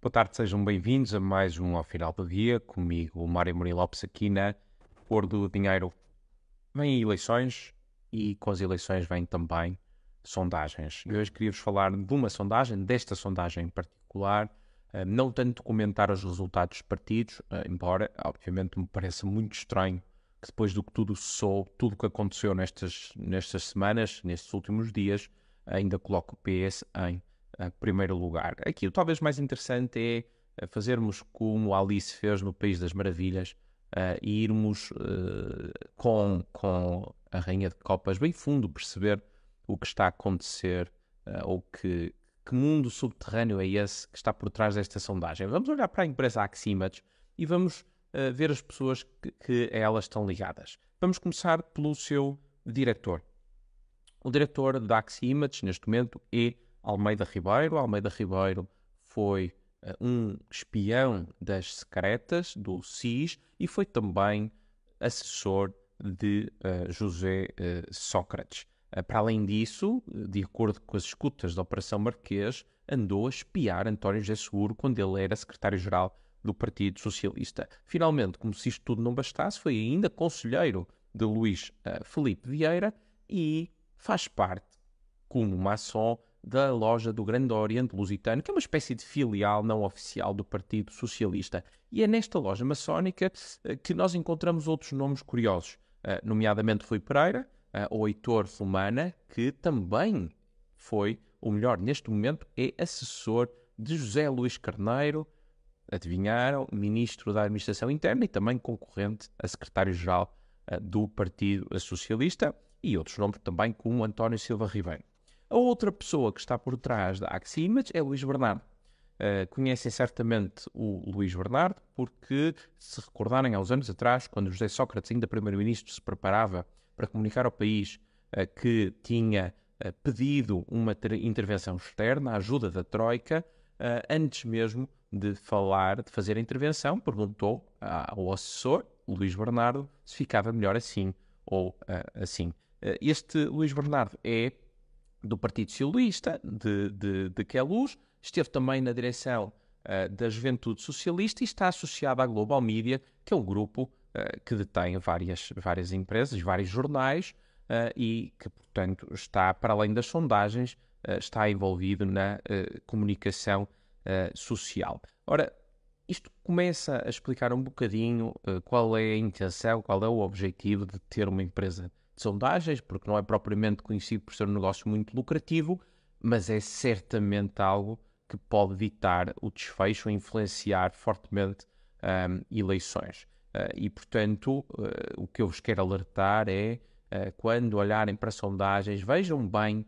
Boa tarde, sejam bem-vindos a mais um Ao Final do Dia, comigo, o Mário Murilo Lopes, aqui na Cor do Dinheiro. Vêm eleições e com as eleições vêm também sondagens. E hoje queria-vos falar de uma sondagem, desta sondagem em particular, eh, não tanto comentar os resultados dos partidos, eh, embora, obviamente, me pareça muito estranho que depois do que tudo sou, tudo o que aconteceu nestas, nestas semanas, nestes últimos dias, ainda coloque o PS em uh, primeiro lugar. Aqui o talvez mais interessante é eh, fazermos como Alice fez no País das Maravilhas uh, e irmos uh, com, com a Rainha de Copas bem fundo perceber o que está a acontecer ou que, que mundo subterrâneo é esse que está por trás desta sondagem. Vamos olhar para a empresa Aximage e vamos ver as pessoas que, que a elas estão ligadas. Vamos começar pelo seu diretor. O diretor da Aximage, neste momento, é Almeida Ribeiro. Almeida Ribeiro foi uh, um espião das secretas do SIS e foi também assessor de uh, José uh, Sócrates. para além disso, de acordo com as escutas da Operação Marquês, andou a espiar António José Seguro quando ele era secretário-geral do Partido Socialista. Finalmente, como se isto tudo não bastasse, foi ainda conselheiro de Luís Felipe Vieira e faz parte, como maçom, da loja do Grande Oriente Lusitano, que é uma espécie de filial não oficial do Partido Socialista. E é nesta loja maçónica eh, que nós encontramos outros nomes curiosos, eh, nomeadamente Rui Pereira, eh, ou Heitor Fulmana, que também foi, o melhor neste momento, é assessor de José Luís Carneiro, adivinharam, ministro da Administração Interna e também concorrente a secretário-geral do Partido Socialista, e outros nomes também, como António Silva Ribeiro. A outra pessoa que está por trás da Axie Image é Luís Bernardo. Uh, conhecem certamente o Luís Bernardo, porque, se recordarem, há uns anos atrás, quando José Sócrates, ainda primeiro-ministro, se preparava para comunicar ao país uh, que tinha uh, pedido uma intervenção externa, a ajuda da Troika, antes mesmo de falar, de fazer a intervenção, perguntou ao assessor, Luís Bernardo, se ficava melhor assim ou assim. este Luís Bernardo é do Partido Socialista, de, de, de Queluz, esteve também na direção uh, da Juventude Socialista e está associado à Global Media, que é um grupo uh, que detém várias, várias empresas, vários jornais uh, e que, portanto, está, para além das sondagens, está envolvido na comunicação social. Ora, isto começa a explicar um bocadinho qual é a intenção, qual é o objetivo de ter uma empresa de sondagens, porque não é propriamente conhecido por ser um negócio muito lucrativo, mas é certamente algo que pode ditar o desfecho, influenciar fortemente um, eleições. Uh, e, portanto, uh, o que eu vos quero alertar é, uh, quando olharem para sondagens, vejam bem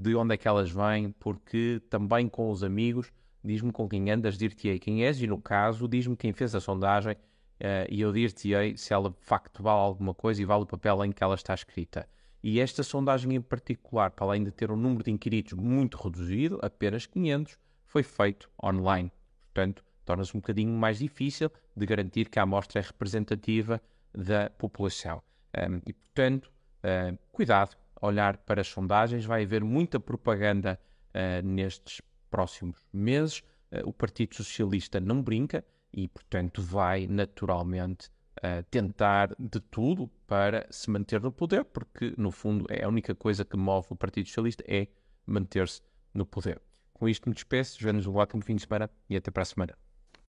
de onde é que elas vêm, porque também com os amigos, diz-me com quem andas, dir-te-ei quem és, e no caso, diz-me quem fez a sondagem uh, e eu dir-te-ei se ela de facto vale alguma coisa e vale o papel em que ela está escrita. E esta sondagem em particular, para além de ter um número de inquiridos muito reduzido, apenas 500, foi feito online. Portanto, torna-se um bocadinho mais difícil de garantir que a amostra é representativa da população. Um, e, portanto, uh, cuidado, olhar para as sondagens, vai haver muita propaganda uh, nestes próximos meses. O Partido Socialista não brinca, e, portanto, vai naturalmente uh, tentar de tudo para se manter no poder, porque, no fundo, é a única coisa que move o Partido Socialista é manter-se no poder. Com isto me despeço, vemos no ótimo fim de semana e até para a semana.